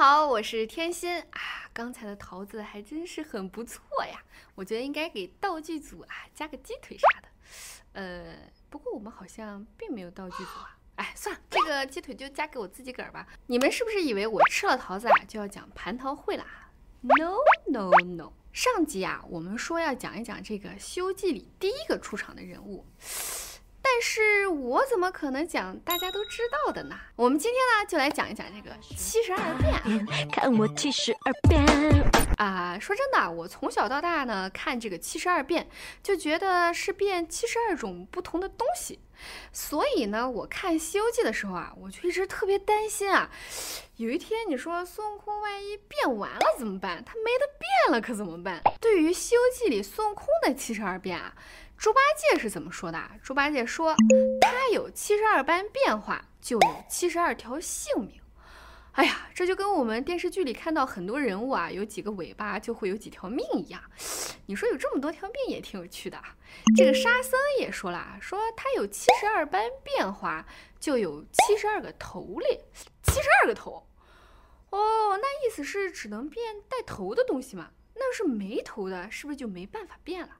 好，我是天心啊。刚才的桃子还真是很不错呀，我觉得应该给道具组啊加个鸡腿啥的。呃，不过我们好像并没有道具组啊。哎，算了，这个鸡腿就加给我自己个儿吧。你们是不是以为我吃了桃子啊就要讲蟠桃会了？No No No。上集啊，我们说要讲一讲这个《西游记》里第一个出场的人物。但是我怎么可能讲大家都知道的呢？我们今天呢就来讲一讲这个七十二变。看我七十二变啊！说真的，我从小到大呢看这个七十二变，就觉得是变七十二种不同的东西。所以呢，我看《西游记》的时候啊，我就一直特别担心啊，有一天你说孙悟空万一变完了怎么办？他没得变了可怎么办？对于《西游记》里孙悟空的七十二变啊。猪八戒是怎么说的？猪八戒说：“他有七十二般变化，就有七十二条性命。”哎呀，这就跟我们电视剧里看到很多人物啊，有几个尾巴就会有几条命一样。你说有这么多条命也挺有趣的。这个沙僧也说了，说他有七十二般变化，就有七十二个头嘞，七十二个头。哦，那意思是只能变带头的东西吗？那是没头的，是不是就没办法变了？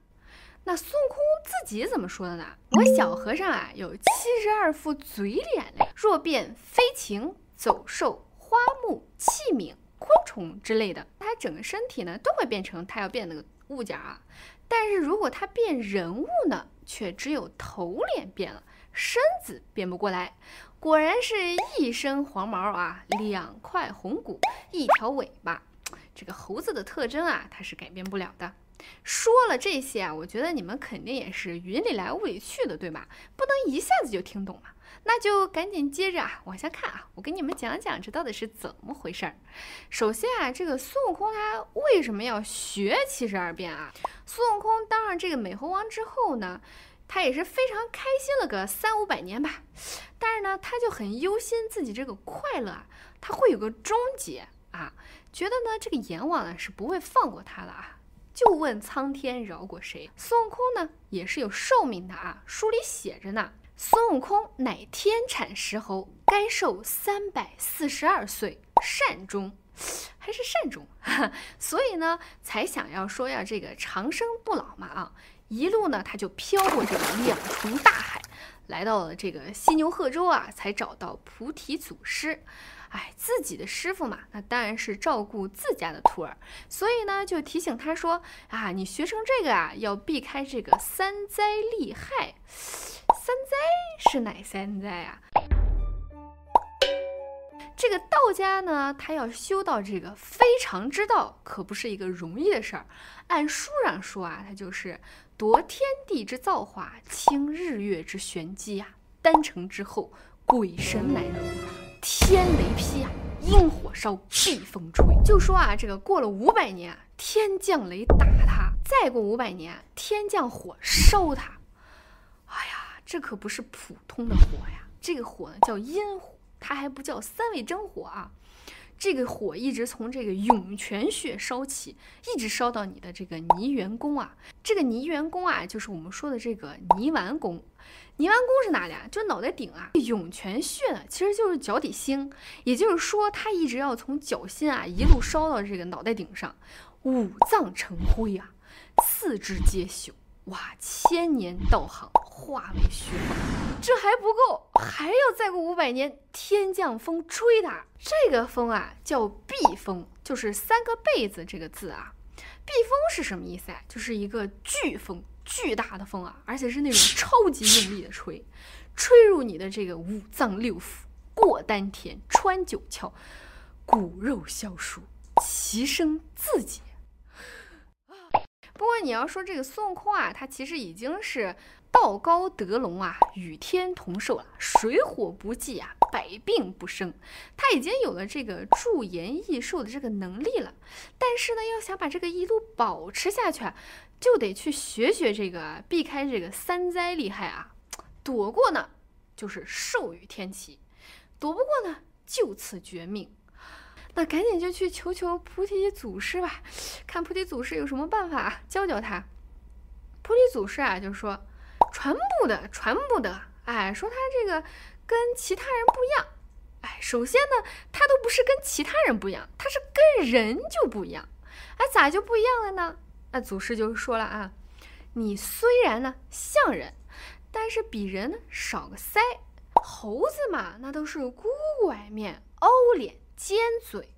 那孙悟空自己怎么说的呢？我小和尚啊，有七十二副嘴脸嘞。若变飞禽、走兽、花木、器皿、昆虫之类的，它整个身体呢都会变成它要变那个物件啊。但是如果它变人物呢，却只有头脸变了，身子变不过来。果然是一身黄毛啊，两块红骨，一条尾巴。这个猴子的特征啊，它是改变不了的。说了这些啊，我觉得你们肯定也是云里来雾里去的，对吧？不能一下子就听懂嘛，那就赶紧接着啊往下看啊，我给你们讲讲这到底是怎么回事儿。首先啊，这个孙悟空他为什么要学七十二变啊？孙悟空当上这个美猴王之后呢，他也是非常开心了个三五百年吧，但是呢，他就很忧心自己这个快乐啊，他会有个终结啊，觉得呢这个阎王呢是不会放过他的啊。就问苍天饶过谁？孙悟空呢也是有寿命的啊，书里写着呢。孙悟空乃天产石猴，该寿三百四十二岁，善终，还是善终，所以呢才想要说要这个长生不老嘛啊！一路呢他就飘过这个两重大海，来到了这个犀牛贺州啊，才找到菩提祖师。哎，自己的师傅嘛，那当然是照顾自家的徒儿，所以呢，就提醒他说啊，你学成这个啊，要避开这个三灾利害。三是哪三灾啊？这个道家呢，他要修到这个非常之道，可不是一个容易的事儿。按书上说啊，他就是夺天地之造化，清日月之玄机呀。丹成之后，鬼神难容。天雷劈啊，阴火烧，地风吹。就说啊，这个过了五百年，天降雷打他；再过五百年，天降火烧他。这可不是普通的火呀，这个火呢叫阴火，它还不叫三味真火啊。这个火一直从这个涌泉穴烧起，一直烧到你的这个泥元宫啊。这个泥元宫啊，就是我们说的这个泥丸宫。泥丸宫是哪里啊？就脑袋顶啊。涌泉穴呢，其实就是脚底心。也就是说，它一直要从脚心啊，一路烧到这个脑袋顶上，五脏成灰啊，四肢皆朽。哇，千年道行化为虚幻，这还不够，还要再过五百年，天降风吹它。这个风啊，叫避风，就是三个被字这个字啊。避风是什么意思啊？就是一个飓风，巨大的风啊，而且是那种超级用力的吹，吹入你的这个五脏六腑，过丹田，穿九窍，骨肉消疏，其声自解。不过你要说这个孙悟空啊，他其实已经是道高德隆啊，与天同寿了，水火不济啊，百病不生，他已经有了这个驻颜益寿的这个能力了。但是呢，要想把这个一路保持下去，啊就得去学学这个，避开这个三灾厉害啊，躲过呢就是寿与天齐，躲不过呢就此绝命。那赶紧就去求求菩提祖师吧，看菩提祖师有什么办法教教他。菩提祖师啊，就说传不得，传不得。哎，说他这个跟其他人不一样。哎，首先呢，他都不是跟其他人不一样，他是跟人就不一样。哎，咋就不一样了呢？那祖师就说了啊，你虽然呢像人，但是比人呢少个腮。猴子嘛，那都是孤拐面、凹脸、尖嘴。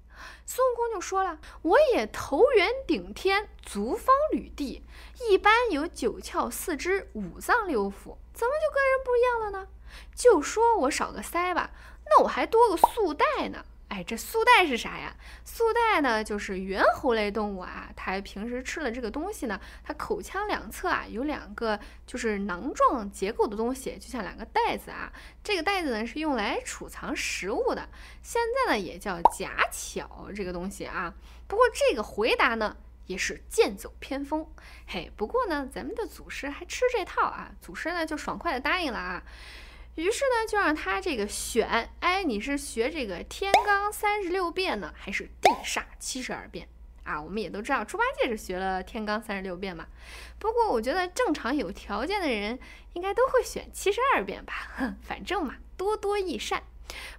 孙悟空就说了，我也头圆顶天，足方履地，一般有九窍四肢、五脏六腑，怎么就跟人不一样了呢？就说我少个腮吧，那我还多个素带呢。哎，这素带是啥呀？素带呢，就是猿猴类动物啊。它平时吃了这个东西呢，它口腔两侧啊有两个就是囊状结构的东西，就像两个袋子啊。这个袋子呢是用来储藏食物的，现在呢也叫甲巧这个东西啊。不过这个回答呢也是剑走偏锋。嘿，不过呢咱们的祖师还吃这套啊，祖师呢就爽快的答应了啊。于是呢，就让他这个选，哎，你是学这个天罡三十六变呢，还是地煞七十二变啊？我们也都知道，猪八戒是学了天罡三十六变嘛。不过我觉得正常有条件的人，应该都会选七十二变吧。反正嘛，多多益善。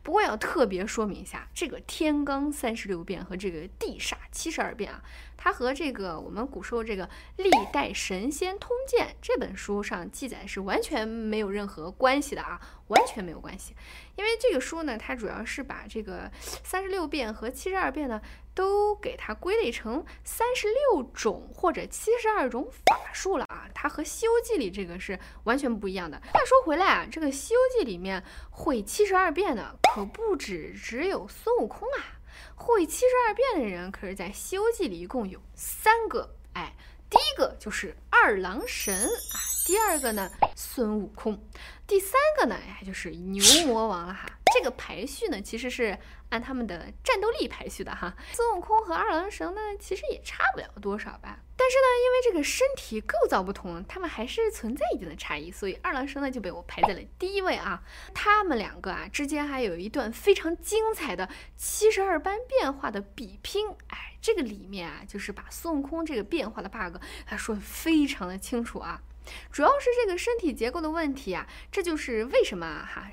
不过要特别说明一下，这个天罡三十六变和这个地煞七十二变啊，它和这个我们古时候这个《历代神仙通鉴》这本书上记载是完全没有任何关系的啊，完全没有关系。因为这个书呢，它主要是把这个三十六变和七十二变呢。都给它归类成三十六种或者七十二种法术了啊！它和《西游记》里这个是完全不一样的。话说回来啊，这个《西游记》里面会七十二变的可不止只有孙悟空啊！会七十二变的人可是在《西游记》里一共有三个。哎，第一个就是二郎神啊，第二个呢孙悟空，第三个呢哎就是牛魔王了哈。这个排序呢其实是。按他们的战斗力排序的哈，孙悟空和二郎神呢，其实也差不了多少吧。但是呢，因为这个身体构造不同，他们还是存在一定的差异，所以二郎神呢就被我排在了第一位啊。他们两个啊之间还有一段非常精彩的七十二般变化的比拼。哎，这个里面啊，就是把孙悟空这个变化的 bug 他说的非常的清楚啊。主要是这个身体结构的问题啊，这就是为什么哈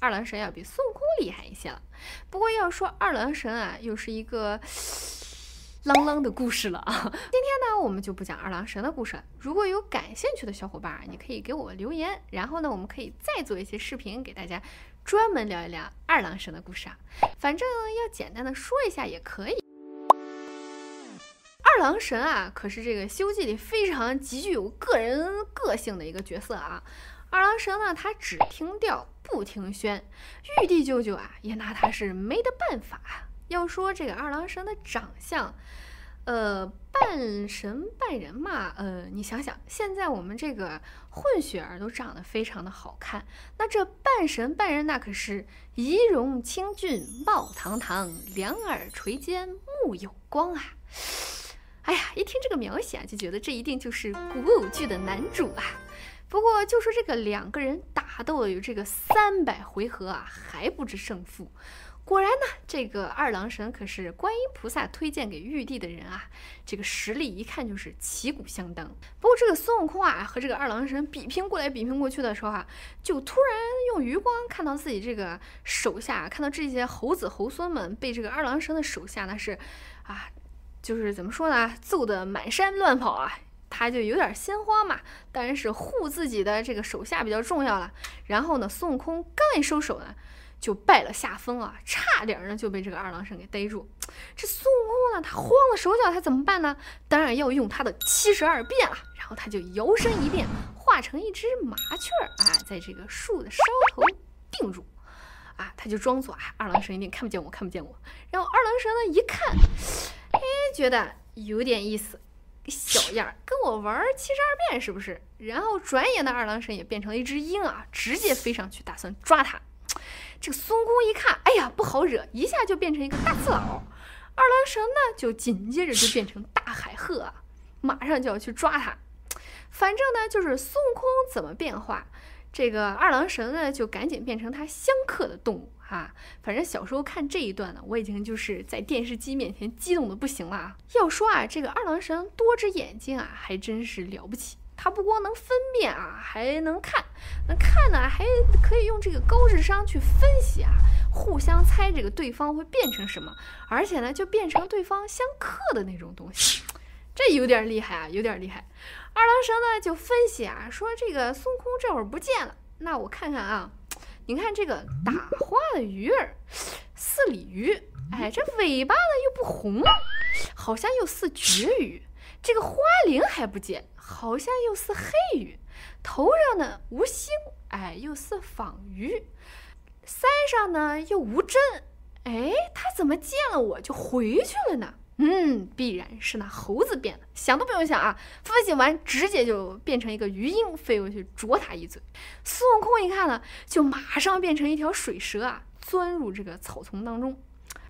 二郎神要比孙悟空厉害一些了。不过要说二郎神啊，又是一个 啷啷的故事了啊。今天呢，我们就不讲二郎神的故事了。如果有感兴趣的小伙伴，你可以给我留言，然后呢，我们可以再做一些视频给大家专门聊一聊二郎神的故事啊。反正要简单的说一下也可以。二郎神啊，可是这个《西游记》里非常极具有个人个性的一个角色啊。二郎神呢，他只听调不听宣，玉帝舅舅啊也拿他是没得办法。要说这个二郎神的长相，呃，半神半人嘛，呃，你想想，现在我们这个混血儿都长得非常的好看，那这半神半人那可是仪容清俊、貌堂堂、两耳垂肩、目有光啊。哎呀，一听这个描写啊，就觉得这一定就是古偶剧的男主啊。不过就说这个两个人打斗了有这个三百回合啊，还不知胜负。果然呢，这个二郎神可是观音菩萨推荐给玉帝的人啊，这个实力一看就是旗鼓相当。不过这个孙悟空啊和这个二郎神比拼过来比拼过去的时候啊，就突然用余光看到自己这个手下，看到这些猴子猴孙们被这个二郎神的手下那是啊。就是怎么说呢，揍得满山乱跑啊，他就有点心慌嘛。当然是护自己的这个手下比较重要了。然后呢，孙悟空刚一收手呢，就败了下风啊，差点呢就被这个二郎神给逮住。这孙悟空呢，他慌了手脚，他怎么办呢？当然要用他的七十二变了。然后他就摇身一变，化成一只麻雀儿啊，在这个树的梢头定住。啊，他就装作啊，二郎神一定看不见我，看不见我。然后二郎神呢一看。哎，觉得有点意思，小样儿，跟我玩七十二变是不是？然后转眼的二郎神也变成了一只鹰啊，直接飞上去打算抓他。这个孙悟空一看，哎呀，不好惹，一下就变成一个大刺佬。二郎神呢，就紧接着就变成大海鹤啊，马上就要去抓他。反正呢，就是孙悟空怎么变化，这个二郎神呢就赶紧变成他相克的动物。哈，反正小时候看这一段呢，我已经就是在电视机面前激动的不行了！要说啊，这个二郎神多只眼睛啊，还真是了不起。他不光能分辨啊，还能看，能看呢，还可以用这个高智商去分析啊，互相猜这个对方会变成什么，而且呢，就变成对方相克的那种东西，这有点厉害啊，有点厉害。二郎神呢就分析啊，说这个孙悟空这会儿不见了，那我看看啊，你看这个打花的鱼儿，似鲤鱼，哎，这尾巴呢又不红，好像又似绝鱼。这个花翎还不见，好像又似黑鱼。头上呢无星，哎，又似仿鱼。腮上呢又无针，哎，他怎么见了我就回去了呢？嗯，必然是那猴子变的，想都不用想啊！分析完，直接就变成一个鱼鹰飞过去啄他一嘴。孙悟空一看呢，就马上变成一条水蛇啊，钻入这个草丛当中。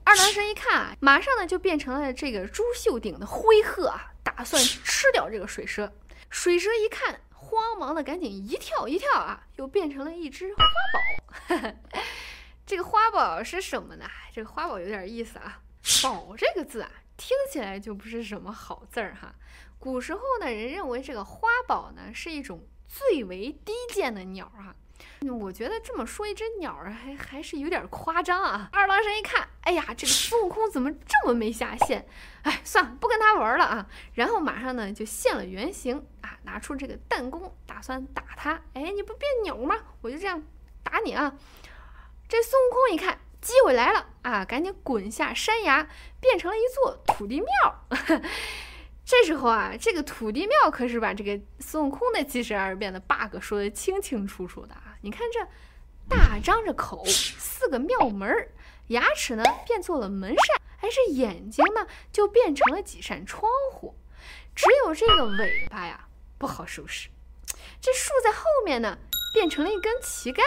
二郎神一看啊，马上呢就变成了这个朱绣顶的灰鹤啊，打算吃掉这个水蛇。水蛇一看，慌忙的赶紧一跳一跳啊，又变成了一只花宝。这个花宝是什么呢？这个花宝有点意思啊，“宝”这个字啊。听起来就不是什么好字儿哈。古时候呢，人认为这个花宝呢是一种最为低贱的鸟儿哈。我觉得这么说一只鸟儿还还是有点夸张啊。二郎神一看，哎呀，这个孙悟空怎么这么没下限？哎，算了，不跟他玩了啊。然后马上呢就现了原形啊，拿出这个弹弓，打算打他。哎，你不变鸟吗？我就这样打你啊。这孙悟空一看。机会来了啊！赶紧滚下山崖，变成了一座土地庙。这时候啊，这个土地庙可是把这个孙悟空的七十二变的 bug 说的清清楚楚的啊！你看这大张着口，四个庙门，牙齿呢变做了门扇，还是眼睛呢就变成了几扇窗户，只有这个尾巴呀不好收拾。这竖在后面呢，变成了一根旗杆。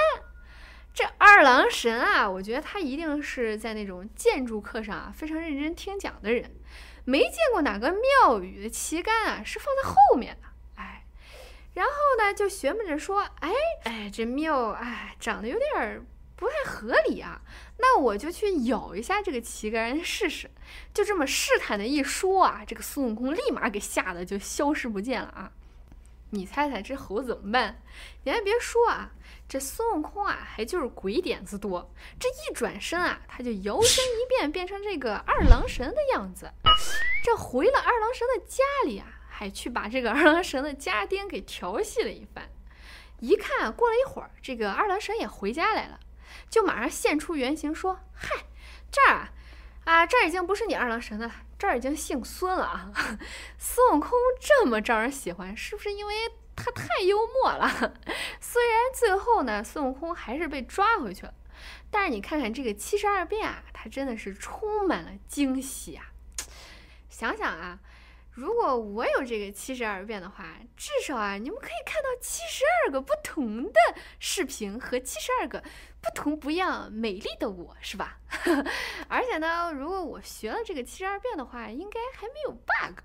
这二郎神啊，我觉得他一定是在那种建筑课上啊非常认真听讲的人，没见过哪个庙宇的旗杆啊是放在后面的，哎，然后呢就学摸着说，哎哎，这庙哎长得有点不太合理啊，那我就去咬一下这个旗杆试试，就这么试探的一说啊，这个孙悟空立马给吓得就消失不见了啊，你猜猜这猴怎么办？你还别说啊。这孙悟空啊，还就是鬼点子多。这一转身啊，他就摇身一变，变成这个二郎神的样子。这回了二郎神的家里啊，还去把这个二郎神的家丁给调戏了一番。一看，过了一会儿，这个二郎神也回家来了，就马上现出原形，说：“嗨，这儿啊，啊，这儿已经不是你二郎神了，这儿已经姓孙了啊。孙悟空这么招人喜欢，是不是因为？”他太幽默了，虽然最后呢，孙悟空还是被抓回去了，但是你看看这个七十二变啊，它真的是充满了惊喜啊！想想啊，如果我有这个七十二变的话，至少啊，你们可以看到七十二个不同的视频和七十二个不同不一样美丽的我，是吧？而且呢，如果我学了这个七十二变的话，应该还没有 bug。